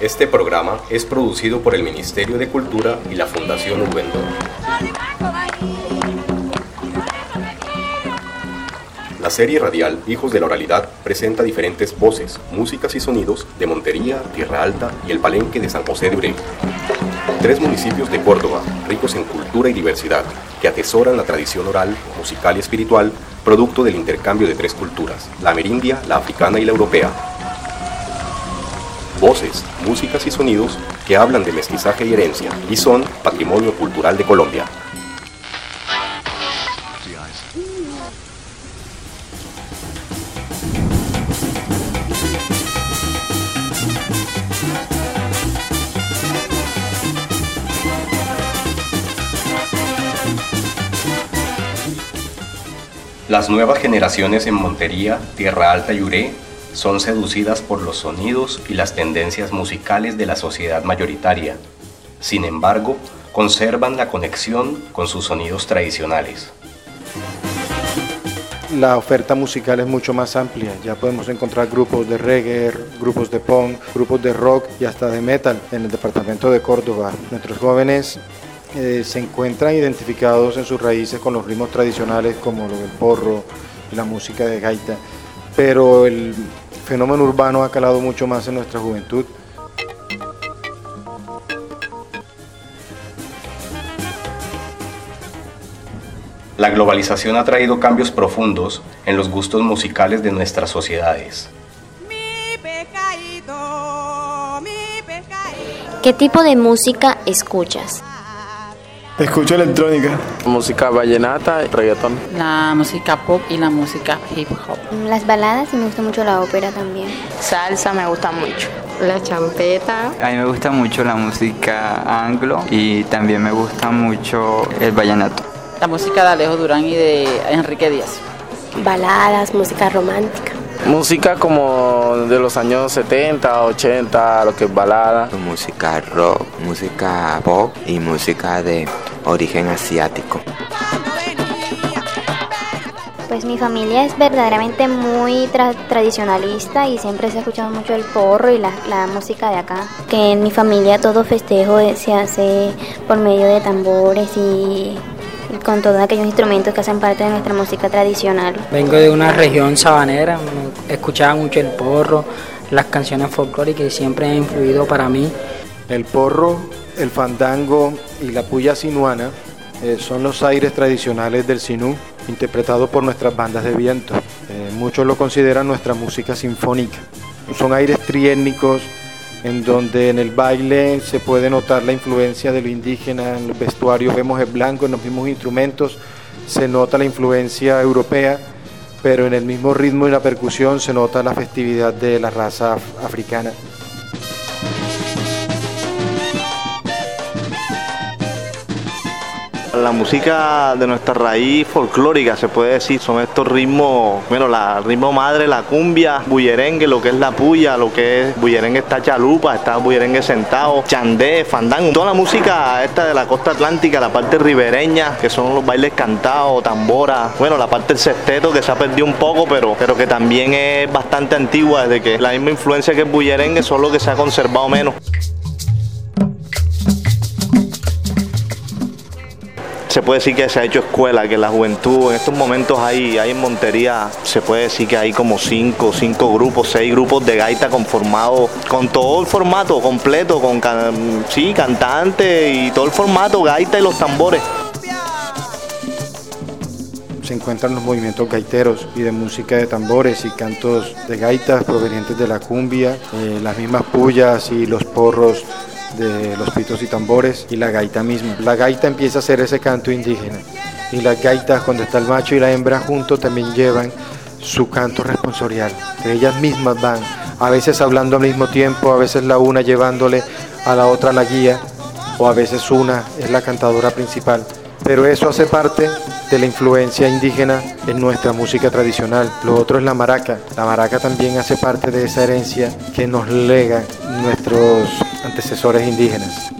Este programa es producido por el Ministerio de Cultura y la Fundación Ubendor. La serie radial Hijos de la Oralidad presenta diferentes voces, músicas y sonidos de Montería, Tierra Alta y el Palenque de San José de Urey. Tres municipios de Córdoba, ricos en cultura y diversidad, que atesoran la tradición oral, musical y espiritual, producto del intercambio de tres culturas, la amerindia, la africana y la europea, voces, músicas y sonidos que hablan de mestizaje y herencia y son patrimonio cultural de Colombia. Las nuevas generaciones en Montería, Tierra Alta y Uré son seducidas por los sonidos y las tendencias musicales de la sociedad mayoritaria. Sin embargo, conservan la conexión con sus sonidos tradicionales. La oferta musical es mucho más amplia, ya podemos encontrar grupos de reggae, grupos de punk, grupos de rock y hasta de metal en el departamento de Córdoba. Nuestros jóvenes eh, se encuentran identificados en sus raíces con los ritmos tradicionales como lo del porro la música de gaita, pero el fenómeno urbano ha calado mucho más en nuestra juventud. La globalización ha traído cambios profundos en los gustos musicales de nuestras sociedades. ¿Qué tipo de música escuchas? Escucho electrónica. Música vallenata y reggaetón. La música pop y la música hip hop. Las baladas y me gusta mucho la ópera también. Salsa me gusta mucho. La champeta. A mí me gusta mucho la música anglo y también me gusta mucho el vallenato. La música de Alejo Durán y de Enrique Díaz. Baladas, música romántica. Música como de los años 70, 80, lo que es balada. Música rock, música pop y música de origen asiático. Pues mi familia es verdaderamente muy tradicionalista y siempre se ha escuchado mucho el porro y la, la, música de acá. Que en mi familia todo festejo se hace por medio de tambores y con todos aquellos instrumentos que hacen parte de nuestra música tradicional. Vengo de una región sabanera, escuchaba mucho el porro, las canciones folclóricas y siempre han influido para mí. El porro, el fandango y la puya sinuana eh, son los aires tradicionales del sinú, interpretados por nuestras bandas de viento. Eh, muchos lo consideran nuestra música sinfónica. Son aires triétnicos en donde en el baile se puede notar la influencia de lo indígena, en los vestuarios vemos el blanco, en los mismos instrumentos se nota la influencia europea, pero en el mismo ritmo y la percusión se nota la festividad de la raza africana. La música de nuestra raíz folclórica, se puede decir, son estos ritmos, bueno, la ritmo madre, la cumbia, bullerengue, lo que es la puya, lo que es bullerengue está chalupa, está bullerengue sentado, chandé, fandango, toda la música esta de la costa atlántica, la parte ribereña, que son los bailes cantados, tambora, bueno, la parte del sexteto que se ha perdido un poco, pero, pero que también es bastante antigua, desde que la misma influencia que el bullerengue, solo que se ha conservado menos. Se puede decir que se ha hecho escuela, que la juventud en estos momentos hay, hay en Montería, se puede decir que hay como cinco, cinco grupos, seis grupos de gaita conformados con todo el formato completo, con sí, cantante y todo el formato, gaita y los tambores. Se encuentran los movimientos gaiteros y de música de tambores y cantos de gaitas provenientes de la cumbia, eh, las mismas pullas y los porros de los pitos y tambores y la gaita misma. La gaita empieza a ser ese canto indígena y las gaitas cuando está el macho y la hembra juntos también llevan su canto responsorial. Ellas mismas van, a veces hablando al mismo tiempo, a veces la una llevándole a la otra la guía o a veces una es la cantadora principal. Pero eso hace parte de la influencia indígena en nuestra música tradicional. Lo otro es la maraca. La maraca también hace parte de esa herencia que nos lega nuestros antecesores indígenas.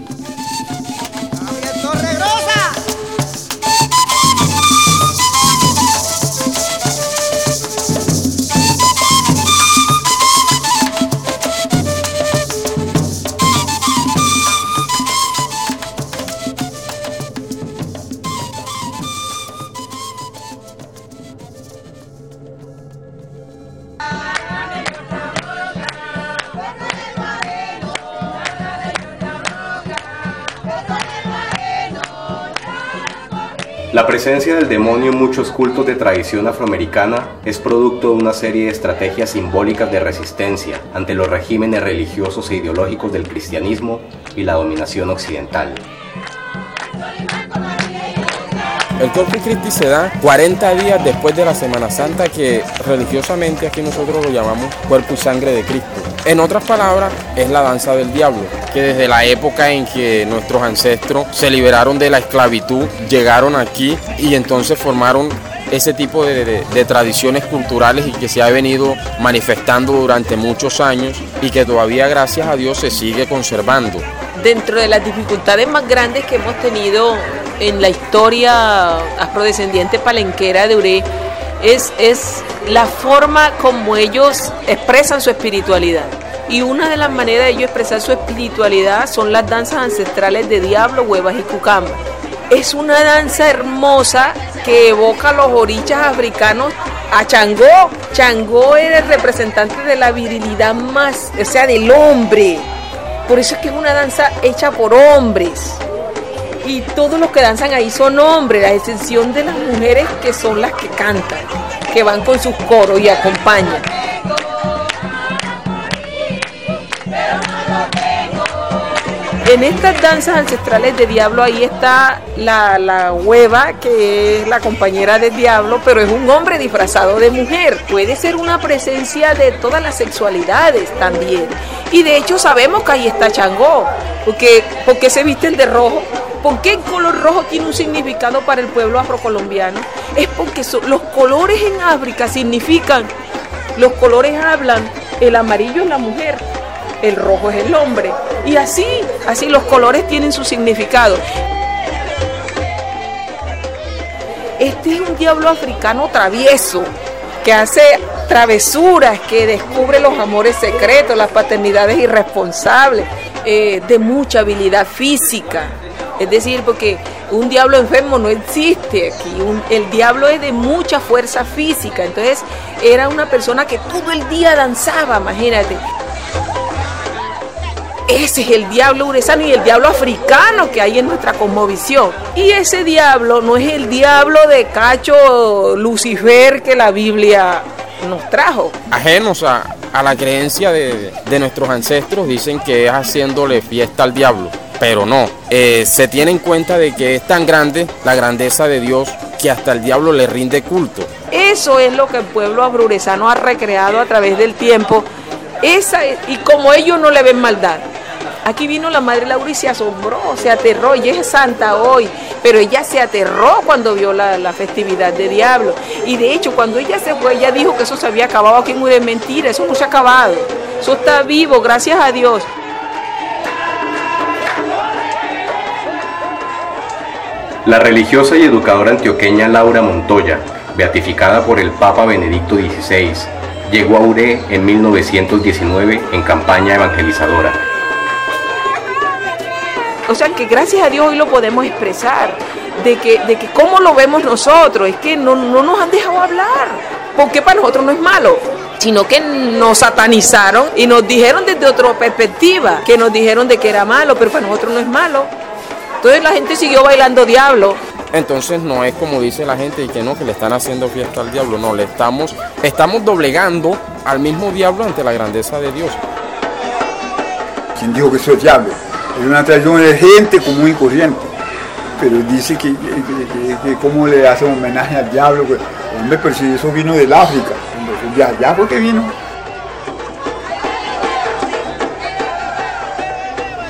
La presencia del demonio en muchos cultos de tradición afroamericana es producto de una serie de estrategias simbólicas de resistencia ante los regímenes religiosos e ideológicos del cristianismo y la dominación occidental. El Corpus Christi se da 40 días después de la Semana Santa que religiosamente aquí nosotros lo llamamos cuerpo y sangre de Cristo. En otras palabras, es la danza del diablo, que desde la época en que nuestros ancestros se liberaron de la esclavitud, llegaron aquí y entonces formaron ese tipo de, tradiciones culturales y que se ha venido manifestando durante muchos años y que todavía gracias a Dios se sigue conservando. Dentro de las dificultades más grandes que hemos tenido en la historia afrodescendiente palenquera de Ure es, es la forma como ellos expresan su espiritualidad. Y una de las maneras de ellos expresar su espiritualidad son las danzas ancestrales de diablo, huevas y cucamba. Es una danza hermosa que evoca a los orichas africanos a Changó. Changó era el representante de la virilidad más, o sea, del hombre. Por eso es que es una danza hecha por hombres. Y todos los que danzan ahí son hombres, a excepción de las mujeres que son las que cantan, que van con sus coros y acompañan. En estas danzas ancestrales de diablo ahí está la, la, hueva, que es la compañera del diablo, pero es un hombre disfrazado de mujer. Puede ser una presencia de todas las sexualidades también. Y de hecho sabemos que ahí está Changó, porque, porque se visten de rojo. ¿Por qué el color rojo tiene un significado para el pueblo afrocolombiano? Es porque los colores en África significan, los colores hablan, el amarillo es la mujer, el rojo es el hombre. Y así, así los colores tienen su significado. Este es un diablo africano travieso, que hace travesuras, que descubre los amores secretos, las paternidades irresponsables, eh, de mucha habilidad física. Es decir, porque un diablo enfermo no existe aquí, el diablo es de mucha fuerza física, entonces era una persona que todo el día danzaba, imagínate. Ese es el diablo urezano y el diablo africano que hay en nuestra cosmovisión. Y ese diablo no es el diablo de Cacho Lucifer que la Biblia nos trajo. Ajenos a, la creencia de, nuestros ancestros, dicen que es haciéndole fiesta al diablo. Pero no, eh, se tiene en cuenta de que es tan grande la grandeza de Dios que hasta el diablo le rinde culto. Eso es lo que el pueblo abrurezano ha recreado a través del tiempo. Esa y como ellos no le ven maldad, Aquí vino la madre Laura y se asombró, se aterró, ella es santa hoy, pero ella se aterró cuando vio la, festividad de diablo. Y de hecho, cuando ella se fue, ella dijo que eso se había acabado aquí en Ure. Mentira, eso no se ha acabado. Eso está vivo, gracias a Dios. La religiosa y educadora antioqueña Laura Montoya, beatificada por el Papa Benedicto XVI, llegó a Ure en 1919 en campaña evangelizadora o sea que gracias a Dios hoy lo podemos expresar, de que, de que cómo lo vemos nosotros, es que no, nos han dejado hablar, porque para nosotros no es malo, sino que nos satanizaron y nos dijeron desde otra perspectiva, que nos dijeron de que era malo, pero para nosotros no es malo. Entonces la gente siguió bailando diablo. Entonces no es como dice la gente y que no, que le están haciendo fiesta al diablo, no, le estamos, estamos doblegando al mismo diablo ante la grandeza de Dios. ¿Quién dijo que soy diablo? Es una tradición de gente común y corriente. Pero dice que, que, cómo le hace homenaje al diablo. Pues, hombre, pero si eso vino del África. ya, ya porque vino.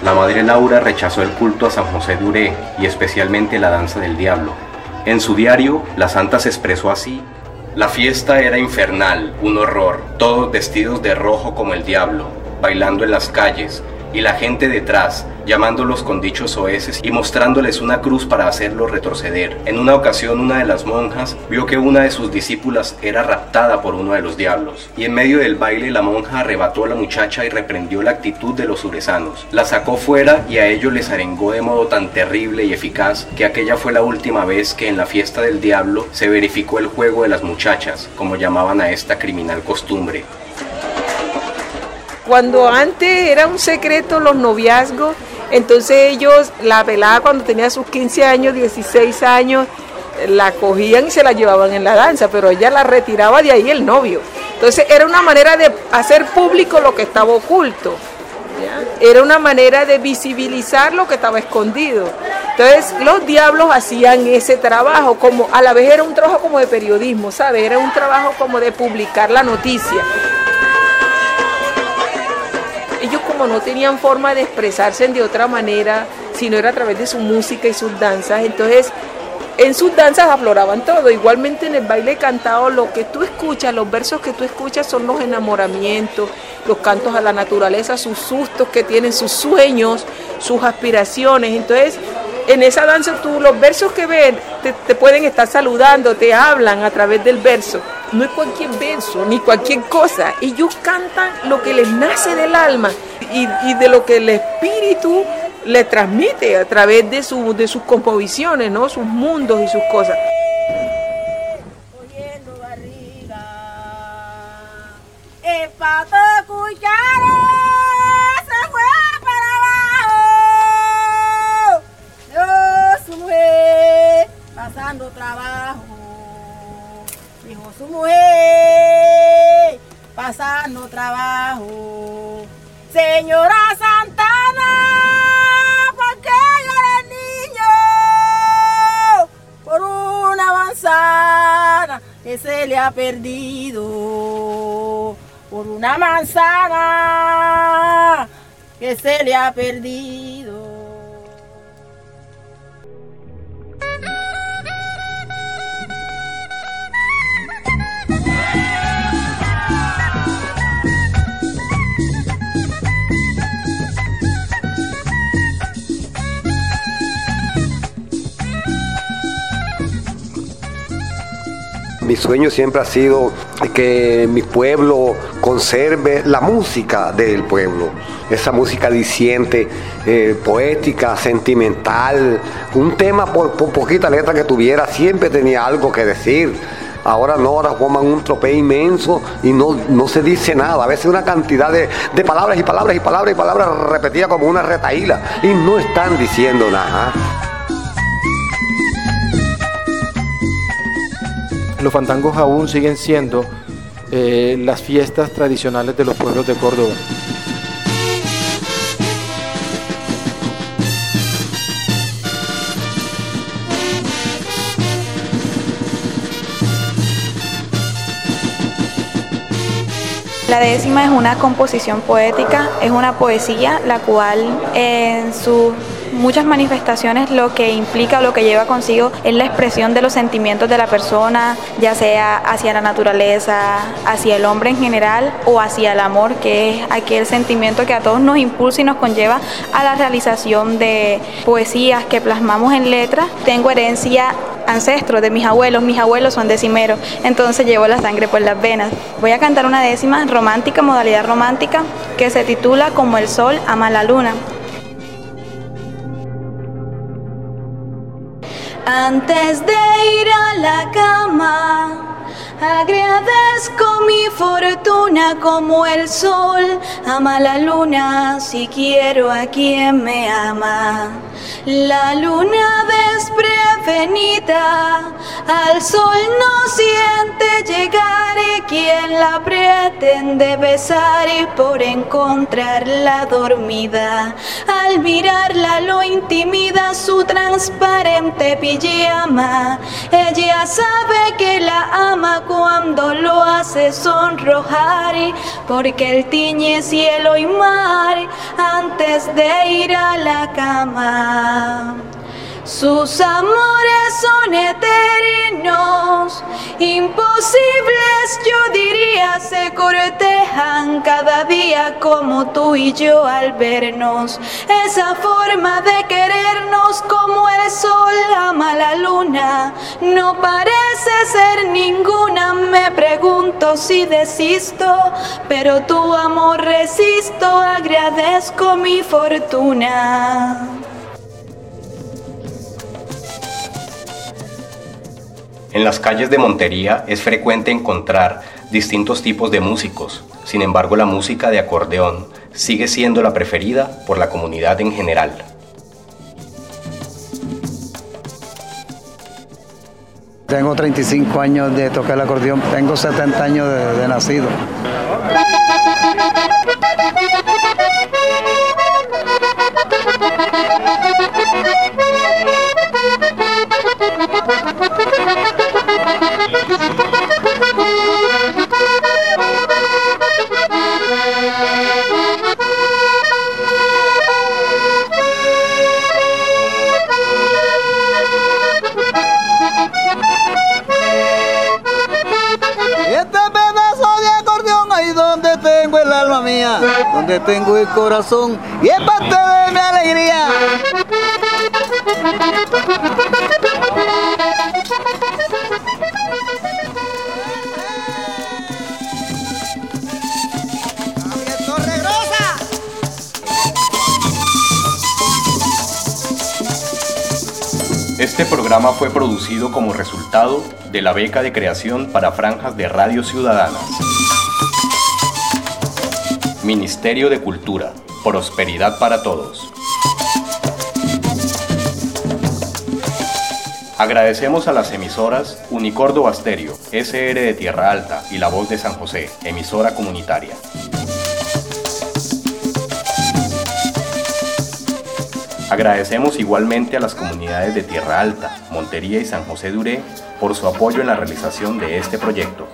La madre Laura rechazó el culto a San José de Uré y especialmente la danza del diablo. En su diario, la santa se expresó así. La fiesta era infernal, un horror, todos vestidos de rojo como el diablo, bailando en las calles, y la gente detrás, llamándolos con dichos soeces y mostrándoles una cruz para hacerlos retroceder. En una ocasión una de las monjas vio que una de sus discípulas era raptada por uno de los diablos, y en medio del baile la monja arrebató a la muchacha y reprendió la actitud de los urezanos. La sacó fuera y a ellos les arengó de modo tan terrible y eficaz que aquella fue la última vez que en la fiesta del diablo se verificó el juego de las muchachas, como llamaban a esta criminal costumbre. Cuando antes era un secreto los noviazgos, entonces ellos, la velada cuando tenía sus 15 años, 16 años, la cogían y se la llevaban en la danza, pero ella la retiraba de ahí el novio. Entonces era una manera de hacer público lo que estaba oculto. Era una manera de visibilizar lo que estaba escondido. Entonces los diablos hacían ese trabajo, como a la vez era un trabajo como de periodismo, ¿sabes? Era un trabajo como de publicar la noticia. No tenían forma de expresarse de otra manera, sino era a través de su música y sus danzas, entonces en sus danzas afloraban todo. Igualmente en el baile cantado, lo que tú escuchas, los versos que tú escuchas son los enamoramientos, los cantos a la naturaleza, sus sustos que tienen, sus sueños, sus aspiraciones. Entonces, en esa danza tú los versos que ven te, pueden estar saludando, te hablan a través del verso. No es cualquier verso ni cualquier cosa. Ellos cantan lo que les nace del alma y, de lo que el espíritu le transmite a través de, su, de sus composiciones, ¿no? sus mundos y sus cosas. Pato su mujer pasando trabajo. Dijo su mujer pasando trabajo. Señora Santana. que se le ha perdido por una manzana que se le ha perdido. Mi sueño siempre ha sido que mi pueblo conserve la música del pueblo, esa música diciente, eh, poética, sentimental, un tema por, poquita letra que tuviera, siempre tenía algo que decir. Ahora no, ahora forman un tropé inmenso y no, no se dice nada. A veces una cantidad de, de palabras y palabras y palabras y palabras repetidas como una retaíla y no están diciendo nada. Los fandangos aún siguen siendo eh, las fiestas tradicionales de los pueblos de Córdoba. La décima es una composición poética, es una poesía la cual en su muchas manifestaciones lo que implica o lo que lleva consigo es la expresión de los sentimientos de la persona, ya sea hacia la naturaleza, hacia el hombre en general o hacia el amor, que es aquel sentimiento que a todos nos impulsa y nos conlleva a la realización de poesías que plasmamos en letras. Tengo herencia ancestros de mis abuelos, mis abuelos son decimeros, entonces llevo la sangre por las venas. Voy a cantar una décima romántica, modalidad romántica, que se titula Como el sol ama la luna. Antes de ir a la cama, agradezco mi fortuna como el sol ama la luna si quiero a quien me ama. La luna desprevenida al sol no siente llegar y quien la pretende besar y por encontrarla dormida. Al mirarla transparente pijama. Ella sabe que la ama cuando lo hace sonrojar porque él tiñe cielo y mar antes de ir a la cama. Sus amores son eternos, imposibles yo diría, se cortejan cada día como tú y yo al vernos. Esa forma de querernos como el sol ama la luna, no parece ser ninguna, me pregunto si desisto, pero tu amor resisto, agradezco mi fortuna. En las calles de Montería es frecuente encontrar distintos tipos de músicos, sin embargo la música de acordeón sigue siendo la preferida por la comunidad en general. Tengo 35 años de tocar el acordeón, tengo 70 años de, de nacido. Alma mía, donde tengo el corazón y es parte de mi alegría. Este programa fue producido como resultado de la beca de creación para franjas de radio ciudadanas. Ministerio de Cultura. Prosperidad para todos. Agradecemos a las emisoras Unicordo Basterio, SR de Tierra Alta y La Voz de San José, emisora comunitaria. Agradecemos igualmente a las comunidades de Tierra Alta, Montería y San José de Uré por su apoyo en la realización de este proyecto.